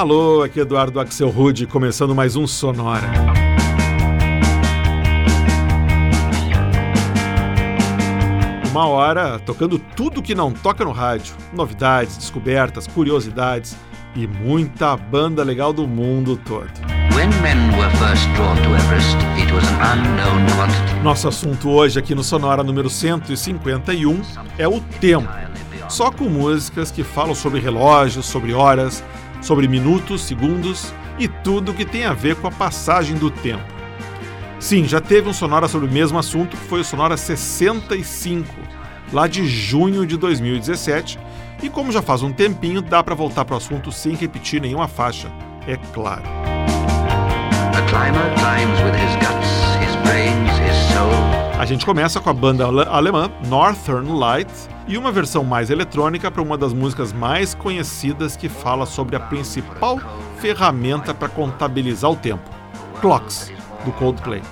Alô, aqui é Eduardo Axel Rude, começando mais um Sonora. Uma hora tocando tudo que não toca no rádio, novidades, descobertas, curiosidades e muita banda legal do mundo todo. Nosso assunto hoje aqui no Sonora número 151 é o tempo. Só com músicas que falam sobre relógios, sobre horas, sobre minutos, segundos e tudo que tem a ver com a passagem do tempo. Sim, já teve um Sonora sobre o mesmo assunto, que foi o Sonora 65, lá de junho de 2017. E como já faz um tempinho, dá para voltar para o assunto sem repetir nenhuma faixa, é claro. A gente começa com a banda alemã Northern Light e uma versão mais eletrônica para uma das músicas mais conhecidas que fala sobre a principal ferramenta para contabilizar o tempo, Clocks, do Coldplay.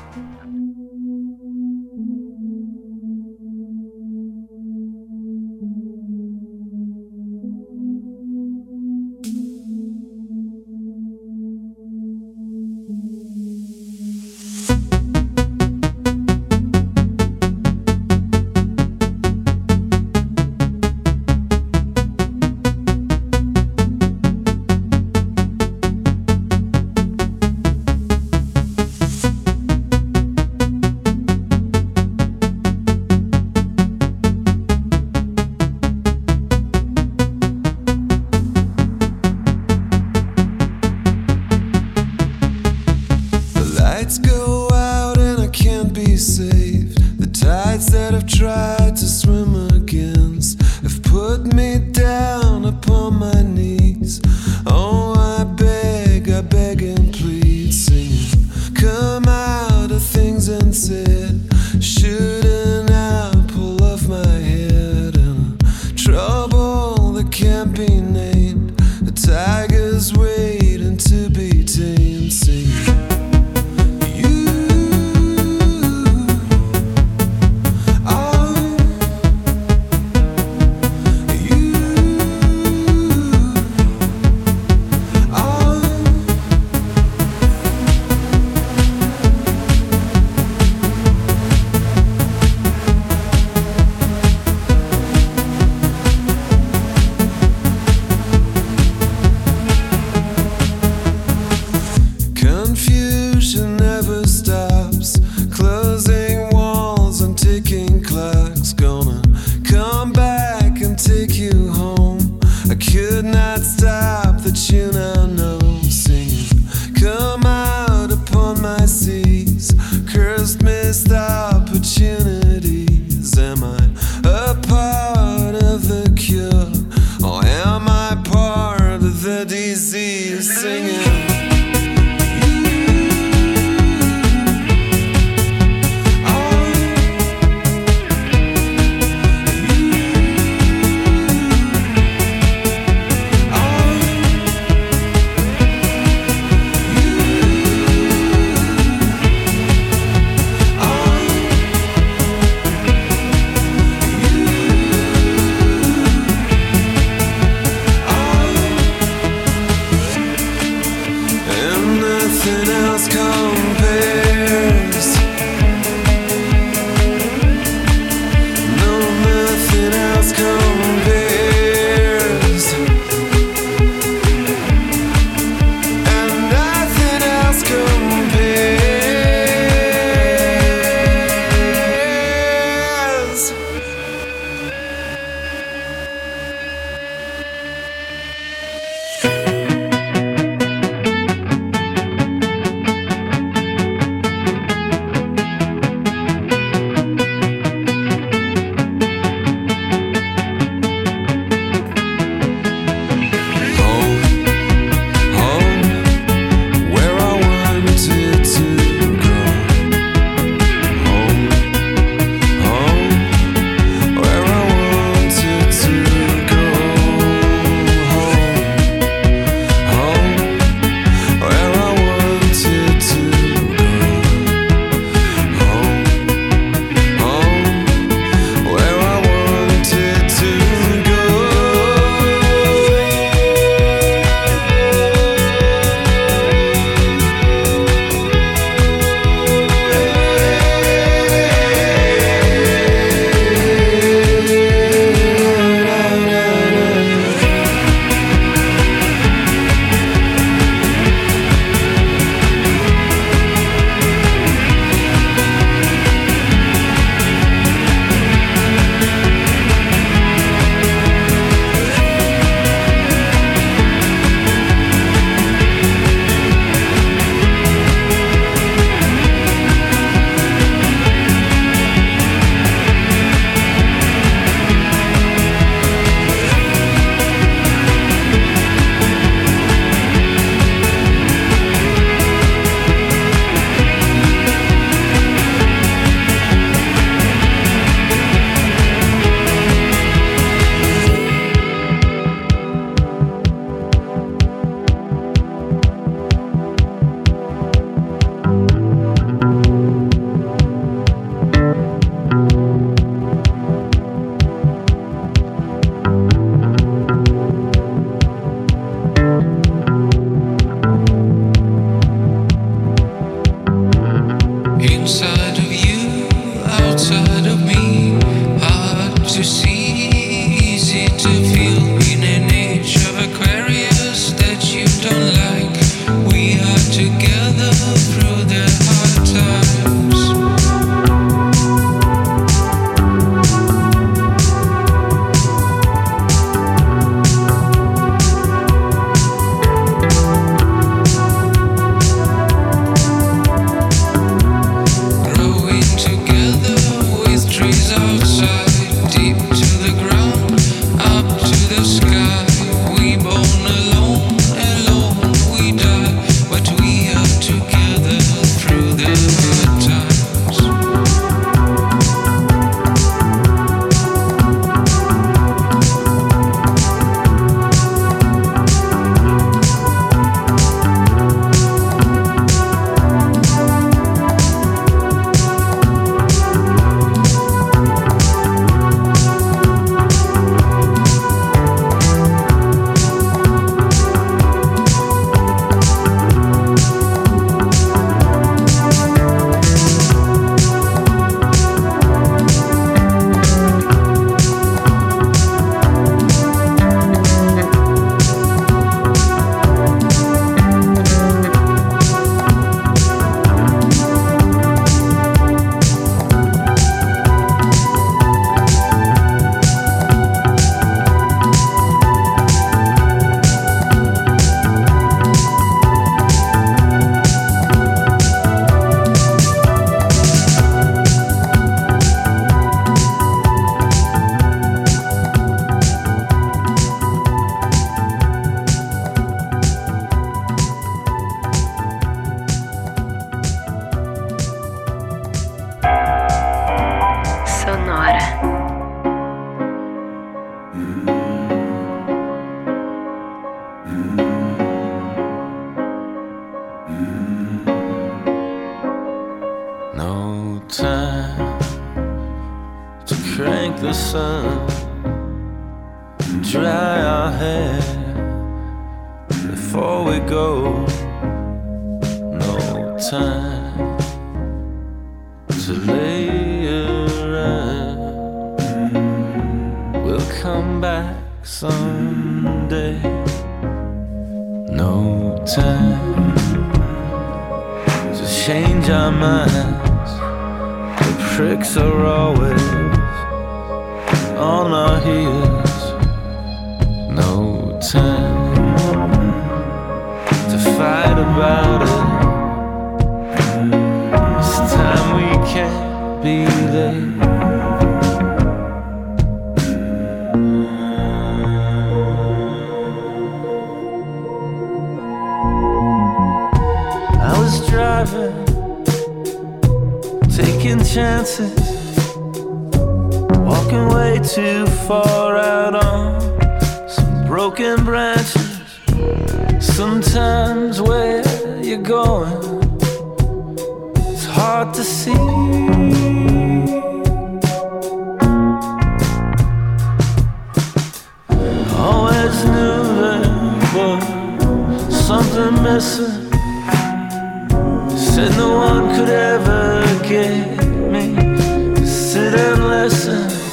listen.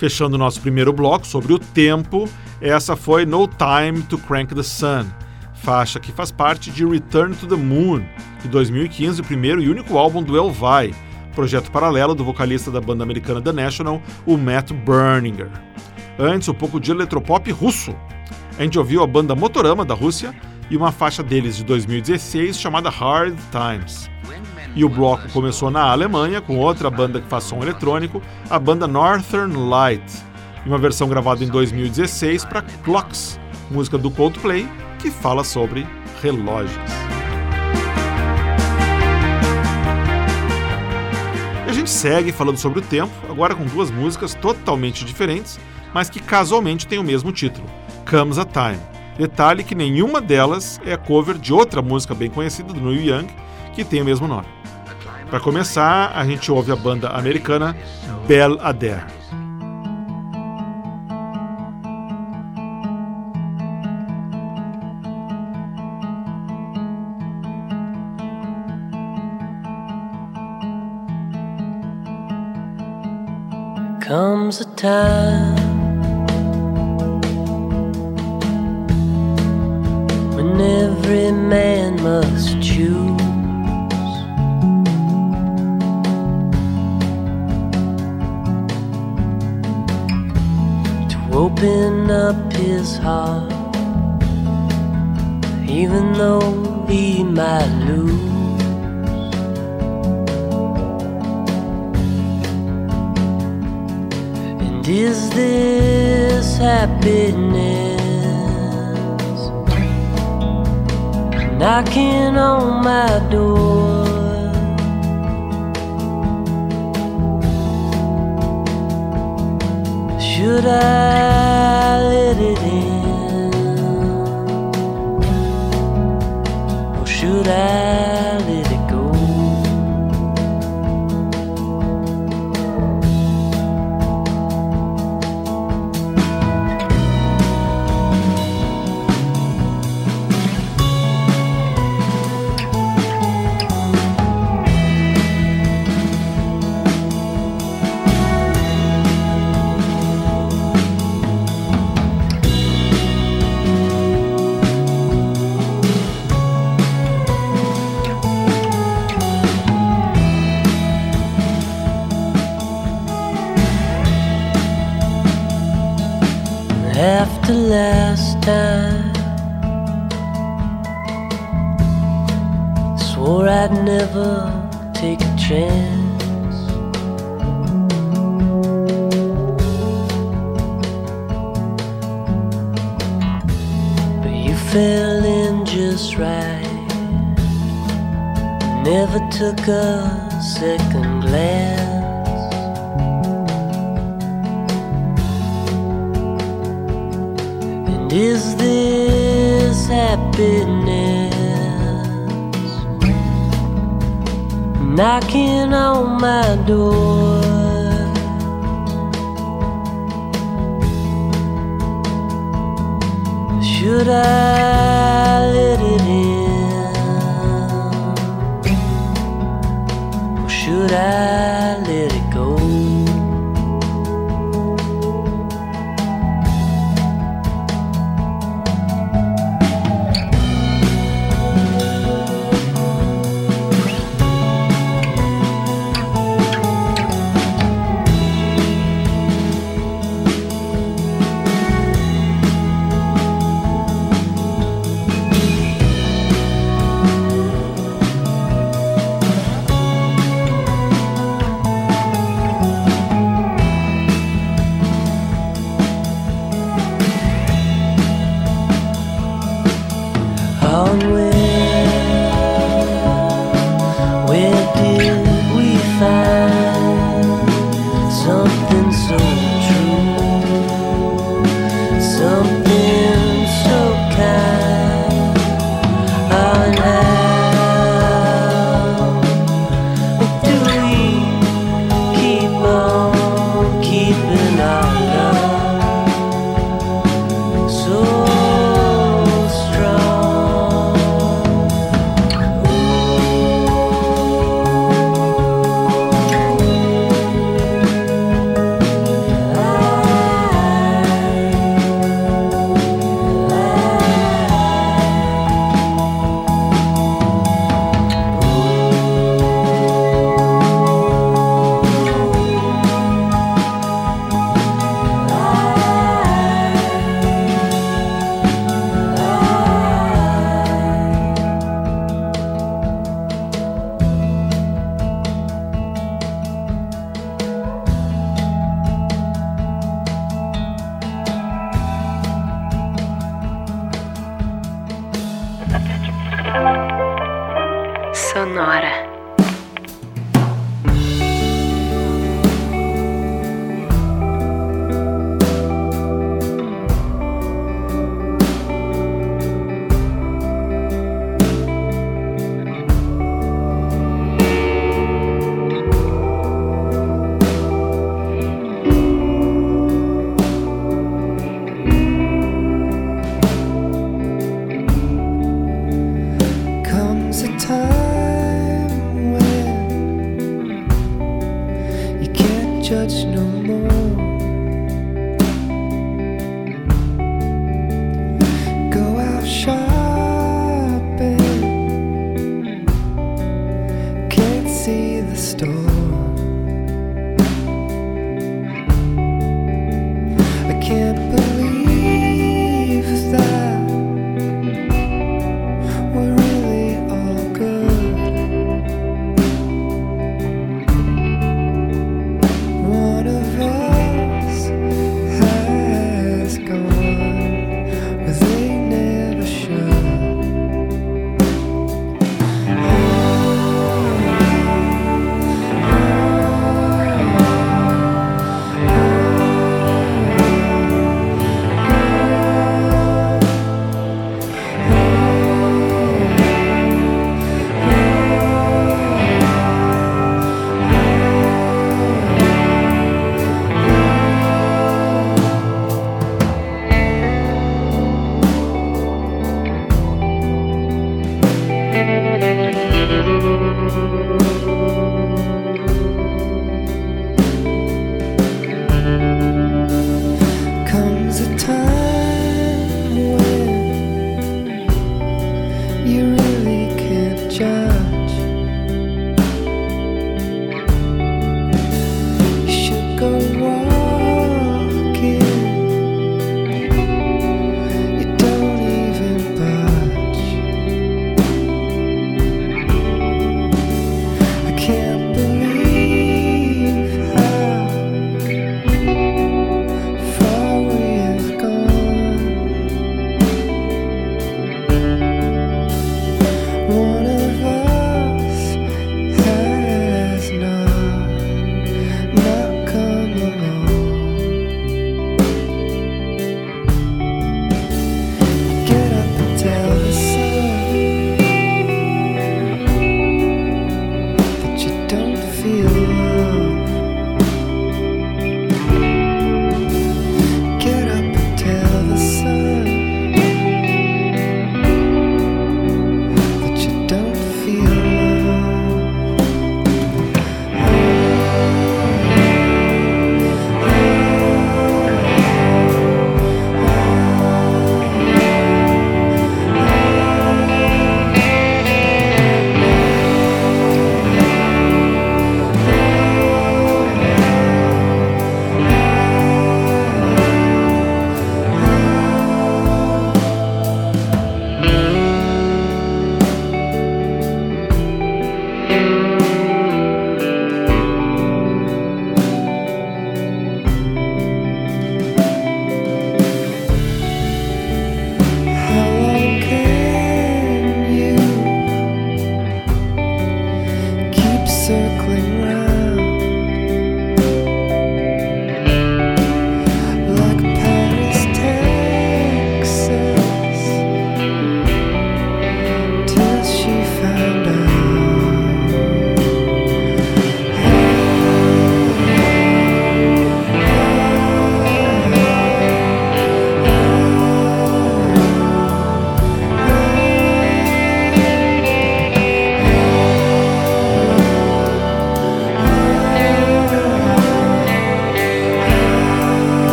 Fechando o nosso primeiro bloco sobre o tempo, essa foi No Time to Crank the Sun, faixa que faz parte de Return to the Moon, de 2015, o primeiro e único álbum do Elvai, projeto paralelo do vocalista da banda americana The National, o Matt Berninger. Antes, um pouco de eletropop russo. A gente ouviu a banda Motorama da Rússia e uma faixa deles de 2016 chamada Hard Times. E o bloco começou na Alemanha com outra banda que faz som eletrônico, a banda Northern Light, e uma versão gravada em 2016 para Clocks, música do Coldplay que fala sobre relógios. E a gente segue falando sobre o tempo, agora com duas músicas totalmente diferentes, mas que casualmente têm o mesmo título, Comes a Time. Detalhe que nenhuma delas é cover de outra música bem conhecida do Neil Young, que tem o mesmo nome. Para começar, a gente ouve a banda americana Belle Adair. Comes a time when every man must choose. Open up his heart, even though he might lose. And is this happiness knocking on my door? Should I let it in? Or should I After last time, swore I'd never take a chance. But you fell in just right, never took a second glance. Is this happiness knocking on my door? Should I let it in? Or should I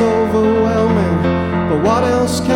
overwhelming, but what else can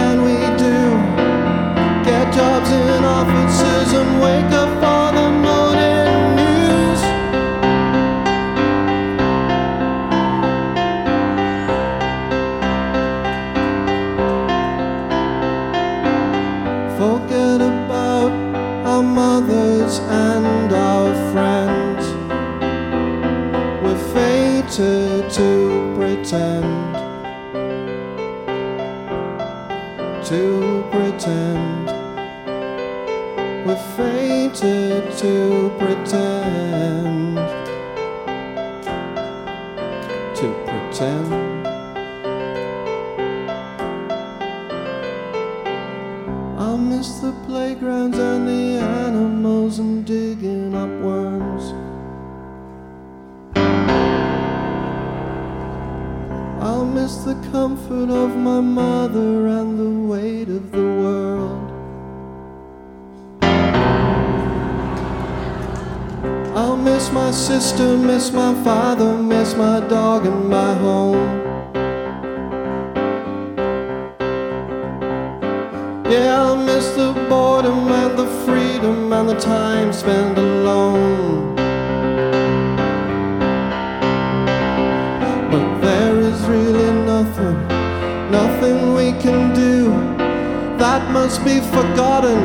that must be forgotten.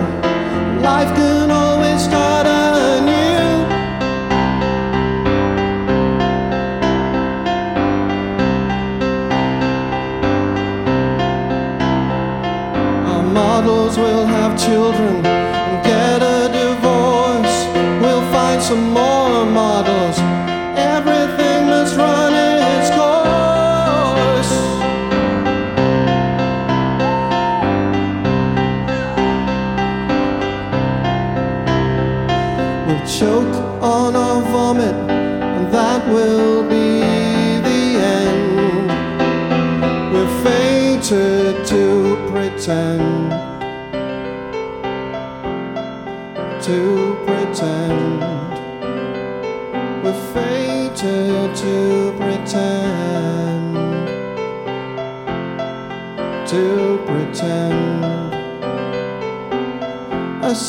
Life can always start anew. Our models will have children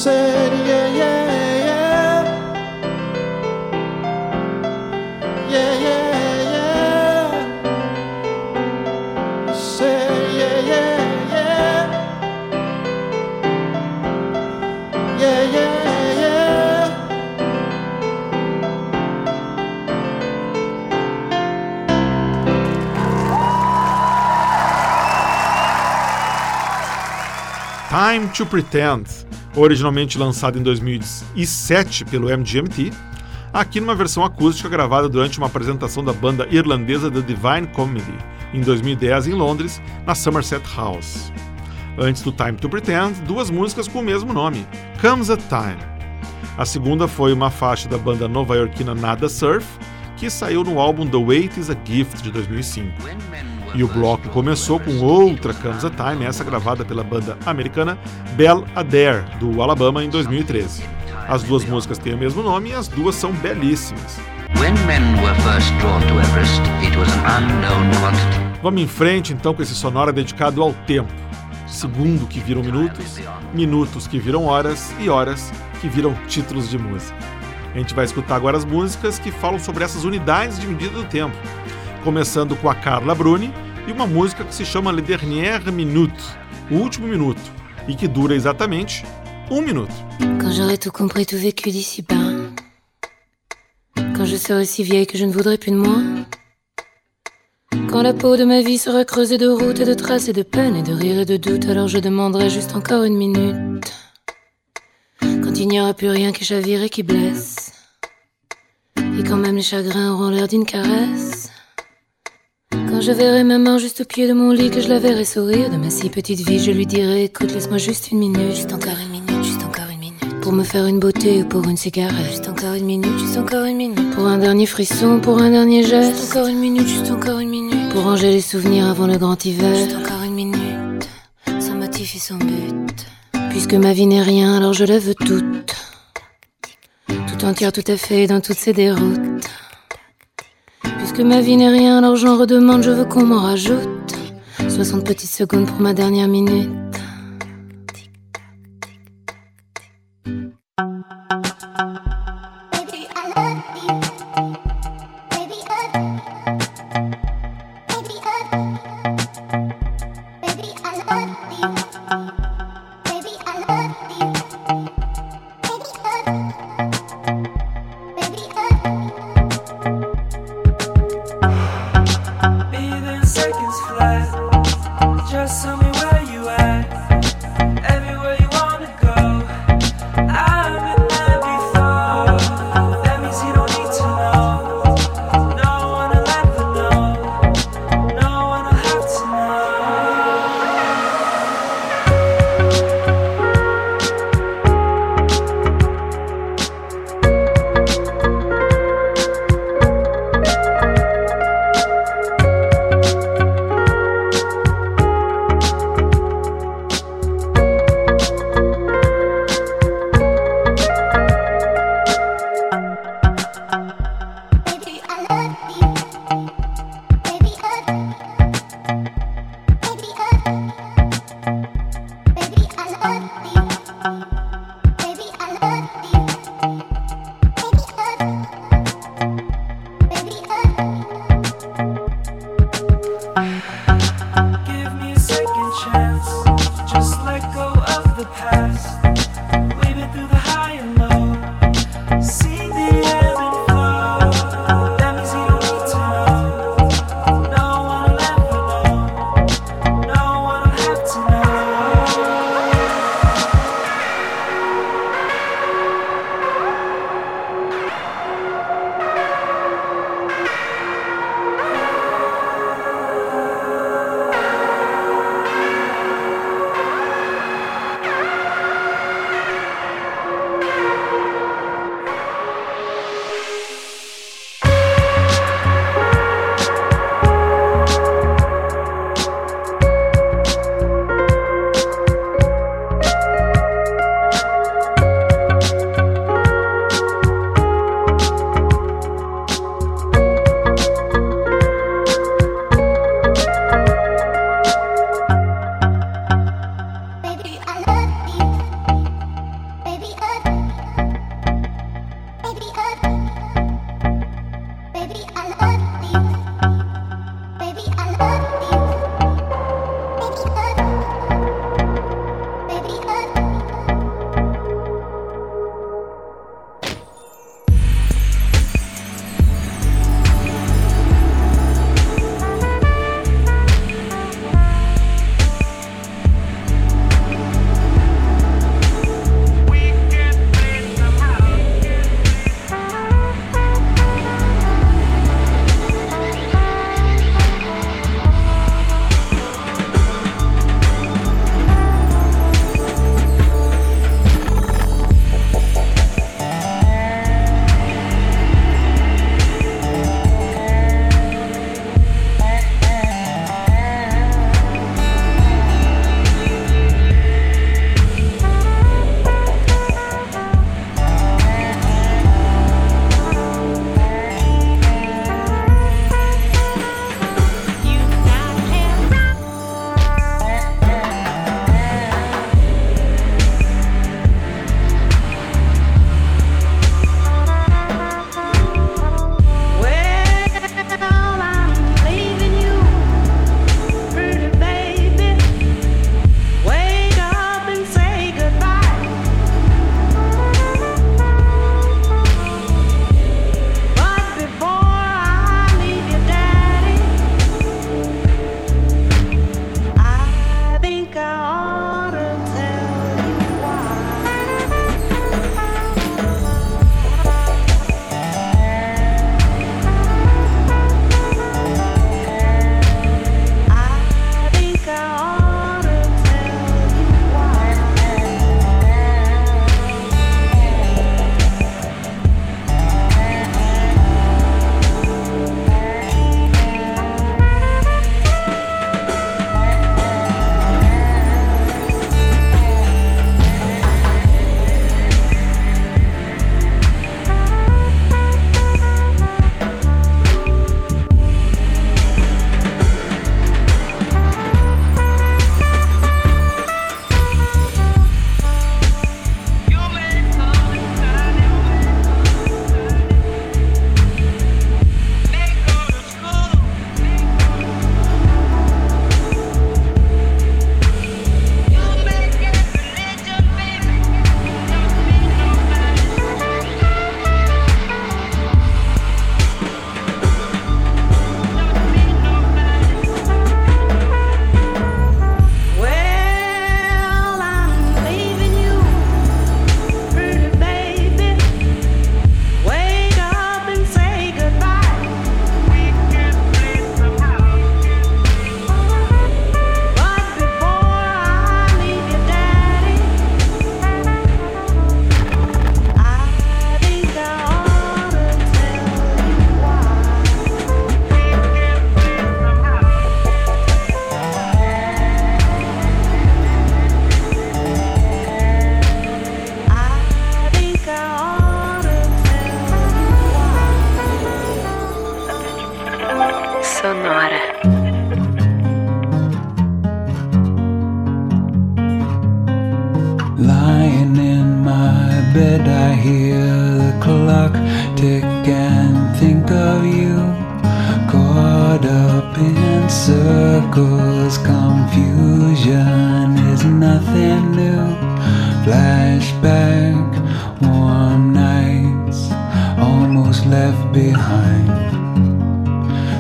said, yeah, yeah, yeah. Yeah, yeah, yeah. I said, yeah, yeah, yeah. Yeah, yeah, yeah. Time to Pretend, originalmente lançado em 2007 pelo MGMT, aqui numa versão acústica gravada durante uma apresentação da banda irlandesa The Divine Comedy, em 2010 em Londres, na Somerset House. Antes do Time to Pretend, duas músicas com o mesmo nome, Comes a Time. A segunda foi uma faixa da banda nova-iorquina Nada Surf, que saiu no álbum The Wait is a Gift de 2005. E o bloco começou com outra Comes a Time, essa gravada pela banda americana Bell Adair, do Alabama, em 2013. As duas músicas têm o mesmo nome e as duas são belíssimas. Everest. Vamos em frente então com esse sonora dedicado ao tempo. Segundo que viram minutos, minutos que viram horas e horas que viram títulos de música. A gente vai escutar agora as músicas que falam sobre essas unidades de medida do tempo. Começando com a Carla Bruni e uma música que se chama Le Dernier Minute, o último minuto, e que dura exatamente um minuto. Quand j'aurai tout compris, tout vécu d'ici bas. Quand je serai si vieille que je ne voudrais plus de moi. Quand la peau de ma vie sera creusée de routes et de traces et de peines et de rires et de doutes, alors je demanderai juste encore une minute. Quand il n'y aura plus rien qui chavire et qui blesse. Et quand même les chagrins auront l'air d'une caresse. Je verrai ma mort juste au pied de mon lit, que je la verrai sourire de ma si petite vie, je lui dirai écoute, laisse-moi juste une minute, juste encore une minute, juste encore une minute. Pour me faire une beauté ou pour une cigarette, juste encore une minute, juste encore une minute. Pour un dernier frisson, pour un dernier geste, juste encore une minute, juste encore une minute. Pour ranger les souvenirs avant le grand hiver, juste encore une minute. Sans motif et sans but. Puisque ma vie n'est rien, alors je la veux toute. Tout entière, tout à fait, dans toutes ces déroutes. Puisque ma vie n'est rien, alors j'en redemande, je veux qu'on m'en rajoute. 60 petites secondes pour ma dernière minute.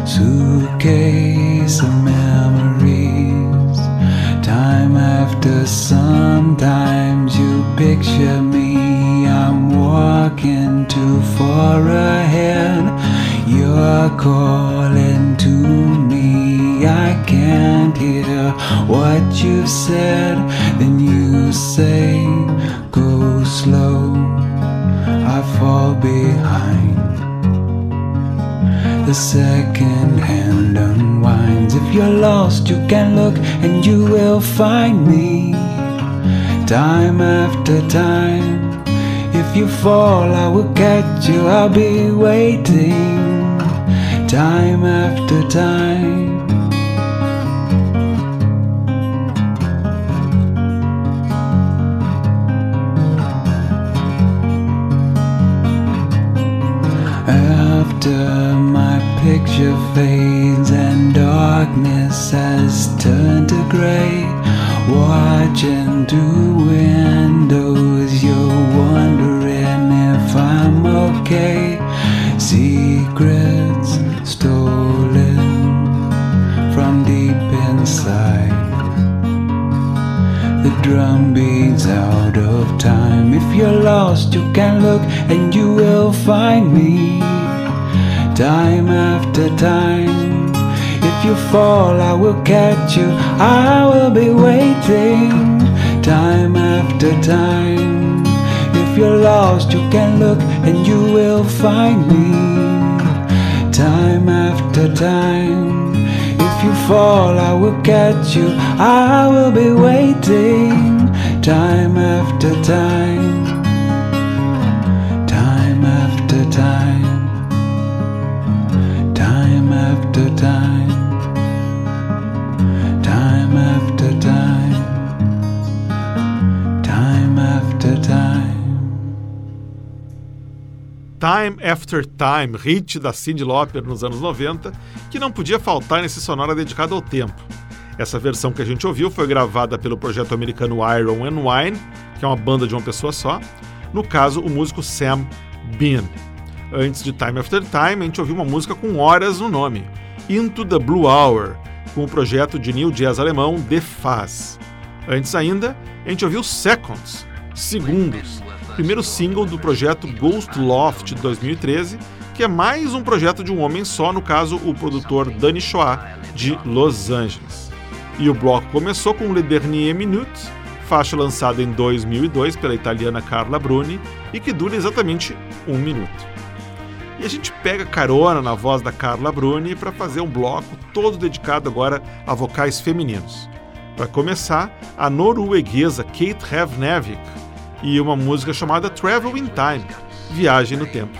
Suitcase of memories. Time after sometimes you picture me. I'm walking too far ahead. You're calling to me. I can't hear what you said. Then you say, Go slow. I fall behind. The second hand unwinds. If you're lost, you can look and you will find me. Time after time. If you fall, I will catch you. I'll be waiting. Time after time. After picture fades and darkness has turned to gray, watching through windows, you're wondering if I'm okay. Secrets stolen from deep inside. The drum beats out of time. If you're lost, you can look and you will find me. Time after time. If you fall, I will catch you. I will be waiting. Time after time. If you're lost, you can look and you will find me. Time after time. If you fall, I will catch you. I will be waiting. Time after. Time after time. Time after time. Time after time. Time After Time, hit da Cyndi Lauper nos anos 90, que não podia faltar nesse sonora dedicado ao tempo. Essa versão que a gente ouviu foi gravada pelo projeto americano Iron and Wine, que é uma banda de uma pessoa só, no caso, o músico Sam Bean. Antes de Time After Time, a gente ouviu uma música com horas no nome, Into the Blue Hour, com o projeto de new jazz alemão The Faz. Antes ainda, a gente ouviu Seconds, Segundos, primeiro single do projeto Ghost Loft de 2013, que é mais um projeto de um homem só, no caso o produtor Danny Choa, de Los Angeles. E o bloco começou com Le Dernier Minute, faixa lançada em 2002 pela italiana Carla Bruni e que dura exatamente um minuto. E a gente pega carona na voz da Carla Bruni para fazer um bloco todo dedicado agora a vocais femininos. Para começar, a norueguesa Kate Havnevik e uma música chamada Travel in Time Viagem no Tempo.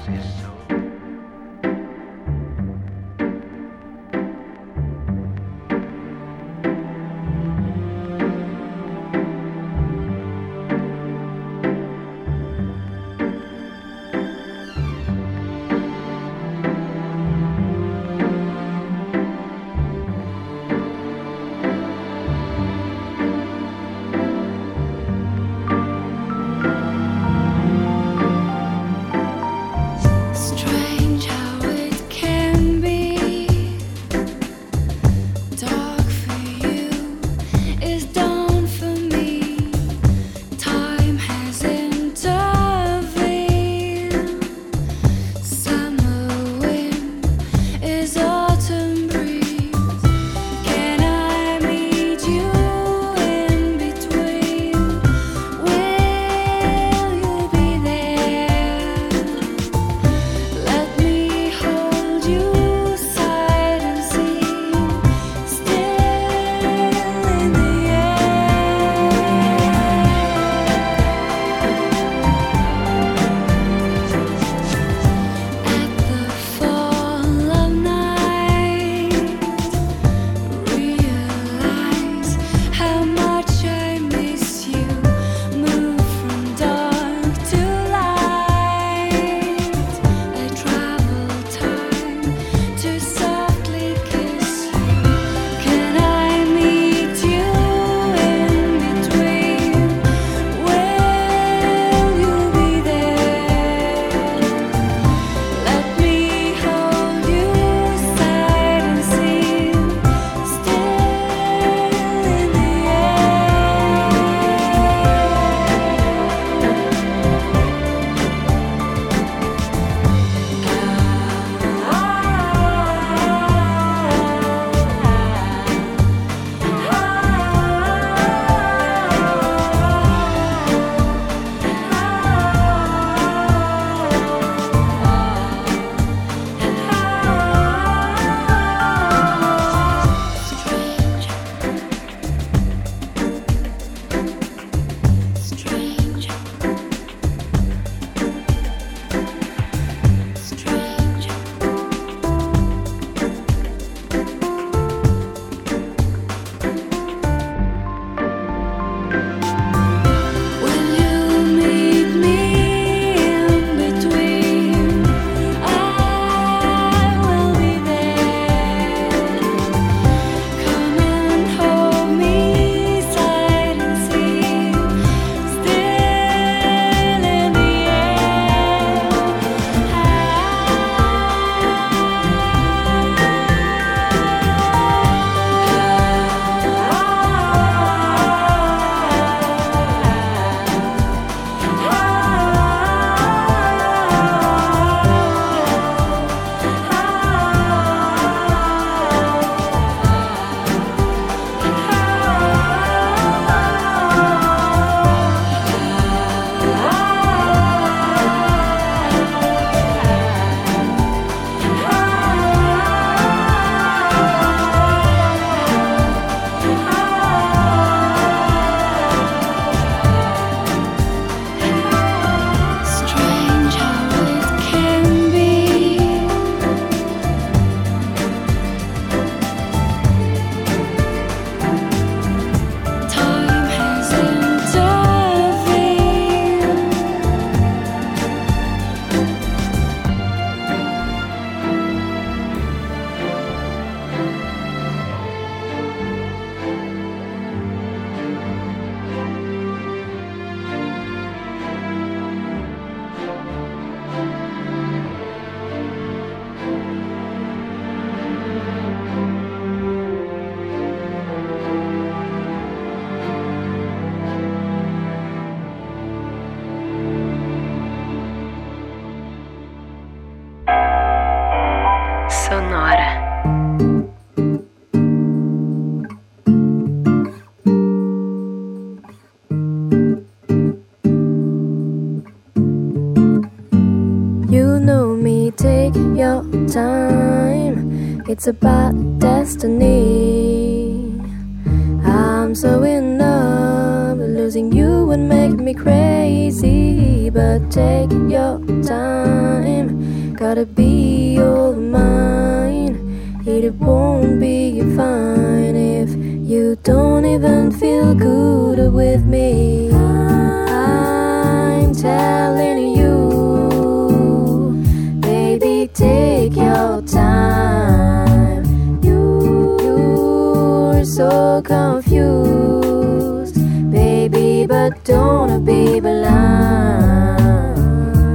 It's about destiny. I'm so in love, losing you would make me crazy. But take your time, gotta be all mine. It won't be fine if you don't even feel good with me. I'm telling you, baby, take your time. So confused, baby, but don't be blind.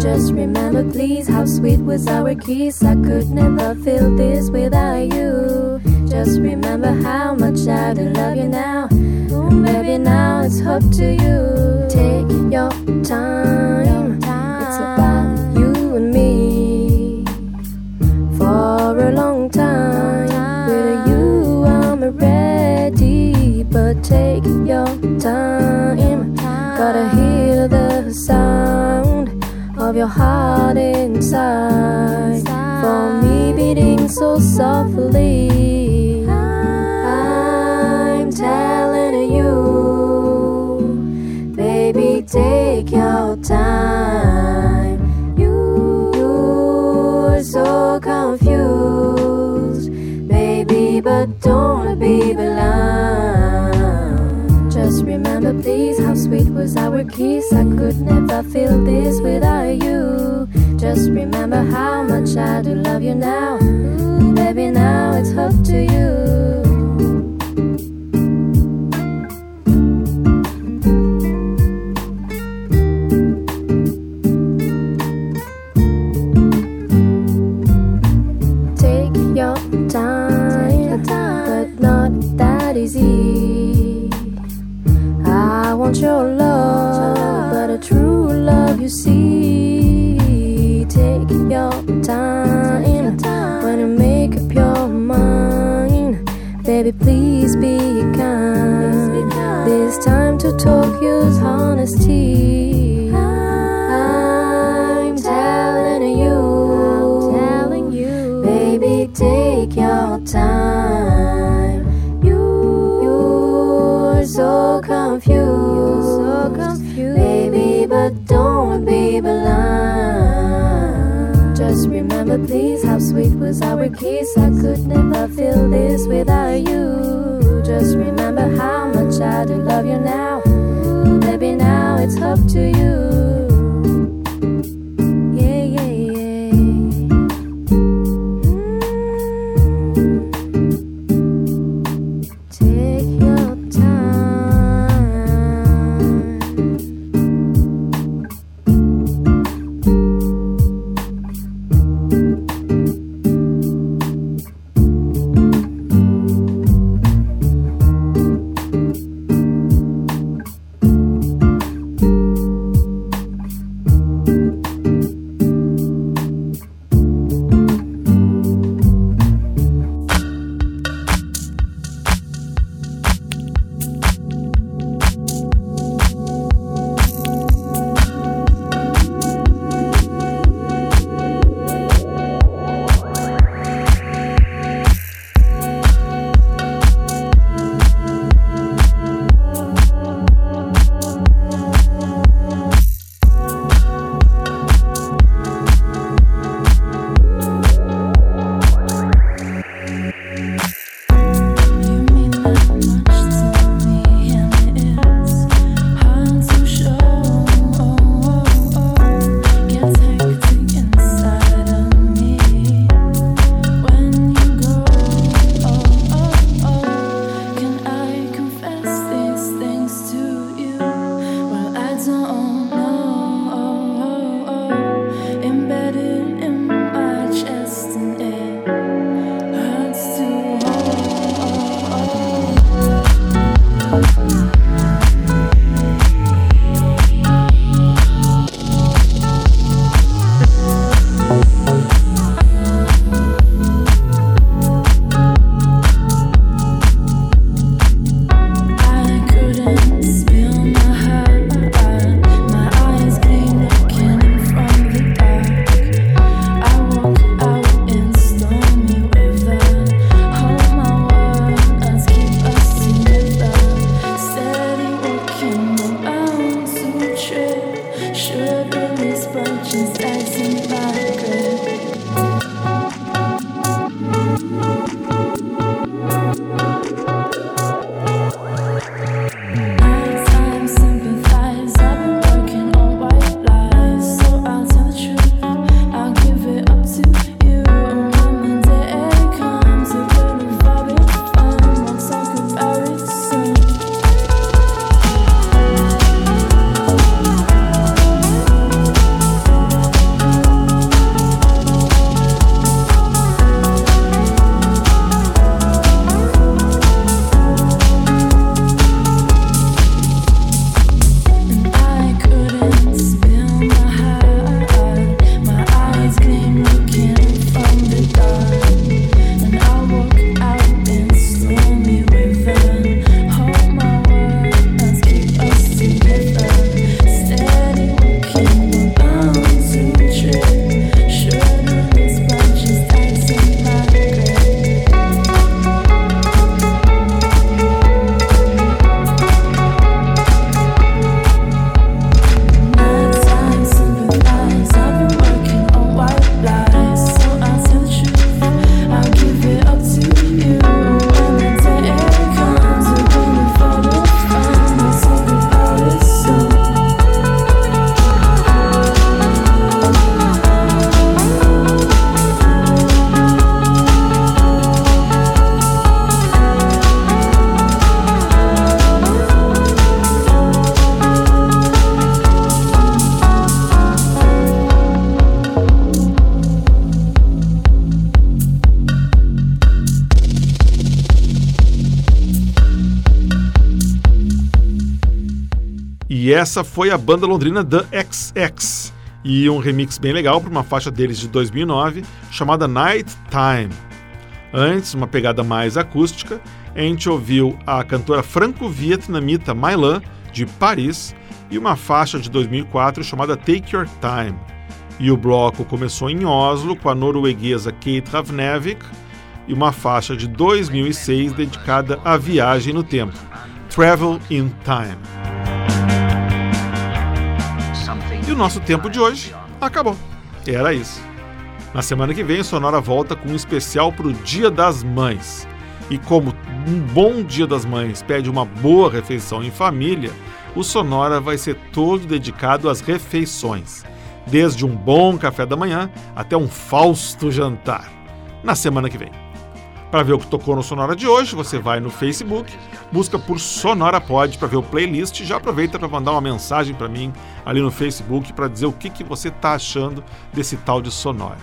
Just remember, please, how sweet was our kiss. I could never feel this without you. Just remember how much I do love you now. Mm, baby, now it's up to you. Take your time. Take your time. Gotta hear the sound of your heart inside. For me beating so softly. I'm telling you, baby, take your time. You, you're so confused, baby, but don't be blind. Just remember, please, how sweet was our kiss. I could never feel this without you. Just remember how much I do love you now. Ooh, baby, now it's up to you. See. Take your time when you make up your mind. Baby, please be kind. This time to talk, use honesty. Was our kiss. I could never feel this without you. Just remember how much I do love you now. Ooh, baby, now it's up to you. Essa foi a banda londrina The XX e um remix bem legal para uma faixa deles de 2009 chamada Night Time. Antes, uma pegada mais acústica, a gente ouviu a cantora franco-vietnamita Mylan, de Paris, e uma faixa de 2004 chamada Take Your Time. E o bloco começou em Oslo com a norueguesa Kate Ravnevik e uma faixa de 2006 dedicada à viagem no tempo, Travel in Time. E o nosso tempo de hoje acabou. Era isso. Na semana que vem, o Sonora volta com um especial para o Dia das Mães. E como um bom Dia das Mães pede uma boa refeição em família, o Sonora vai ser todo dedicado às refeições, desde um bom café da manhã até um fausto jantar. Na semana que vem. Para ver o que tocou no Sonora de hoje, você vai no Facebook, busca por Sonora Pod para ver o playlist e já aproveita para mandar uma mensagem para mim ali no Facebook para dizer o que, que você está achando desse tal de Sonora.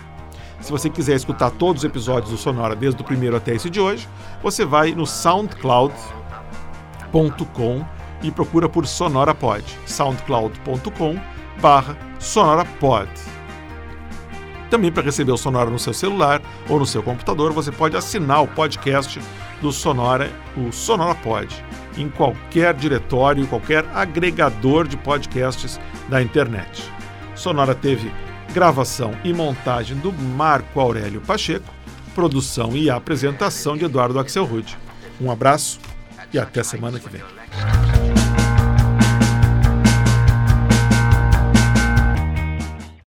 Se você quiser escutar todos os episódios do Sonora, desde o primeiro até esse de hoje, você vai no soundcloud.com e procura por Sonora Pod. soundcloud.com barra Sonora Pod. Também para receber o Sonora no seu celular ou no seu computador, você pode assinar o podcast do Sonora, o Sonora Pod, em qualquer diretório, qualquer agregador de podcasts da internet. Sonora teve gravação e montagem do Marco Aurélio Pacheco, produção e apresentação de Eduardo Axelrod. Um abraço e até semana que vem.